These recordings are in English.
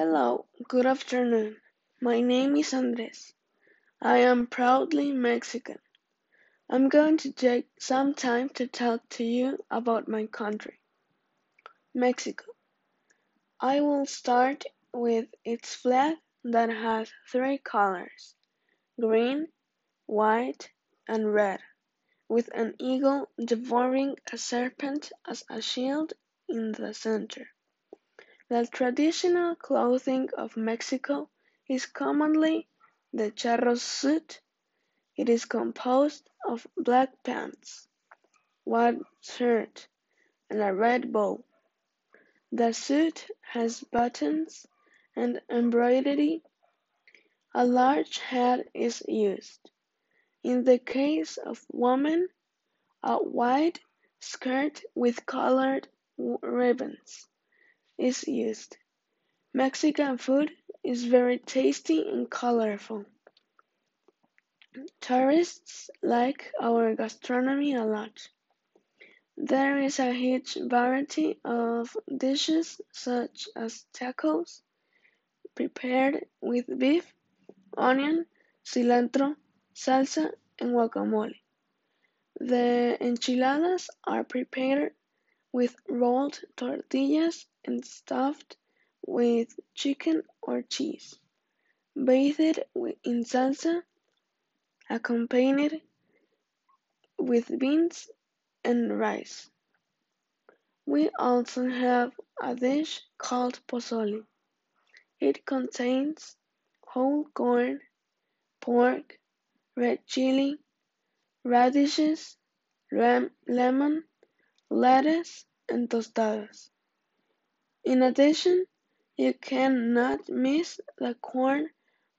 Hello, good afternoon. My name is Andres. I am proudly Mexican. I'm going to take some time to talk to you about my country, Mexico. I will start with its flag that has three colors green, white, and red, with an eagle devouring a serpent as a shield in the center. The traditional clothing of Mexico is commonly the charro suit. It is composed of black pants, white shirt, and a red bow. The suit has buttons and embroidery. A large hat is used. In the case of women, a white skirt with colored ribbons is used. Mexican food is very tasty and colorful. Tourists like our gastronomy a lot. There is a huge variety of dishes such as tacos, prepared with beef, onion, cilantro, salsa, and guacamole. The enchiladas are prepared with rolled tortillas and stuffed with chicken or cheese, bathed in salsa, accompanied with beans and rice. We also have a dish called pozole. It contains whole corn, pork, red chili, radishes, lemon, lettuce, and tostadas. In addition, you cannot miss the corn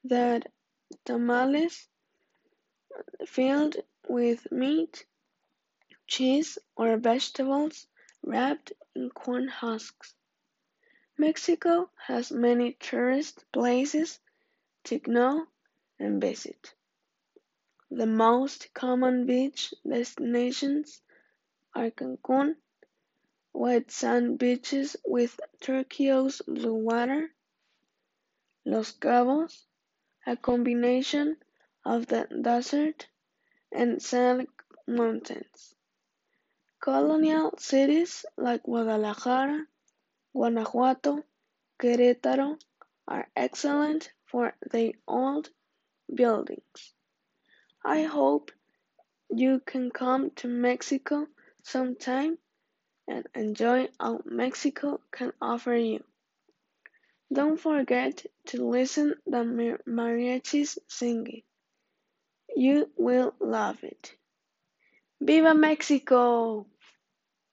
that tamales filled with meat, cheese, or vegetables wrapped in corn husks. Mexico has many tourist places to know and visit. The most common beach destinations are Cancun, white sand beaches with turquoise blue water, Los Cabos, a combination of the desert and sand mountains. Colonial cities like Guadalajara, Guanajuato, Querétaro are excellent for their old buildings. I hope you can come to Mexico sometime and enjoy all Mexico can offer you. Don't forget to listen the mariachis singing. You will love it. Viva Mexico!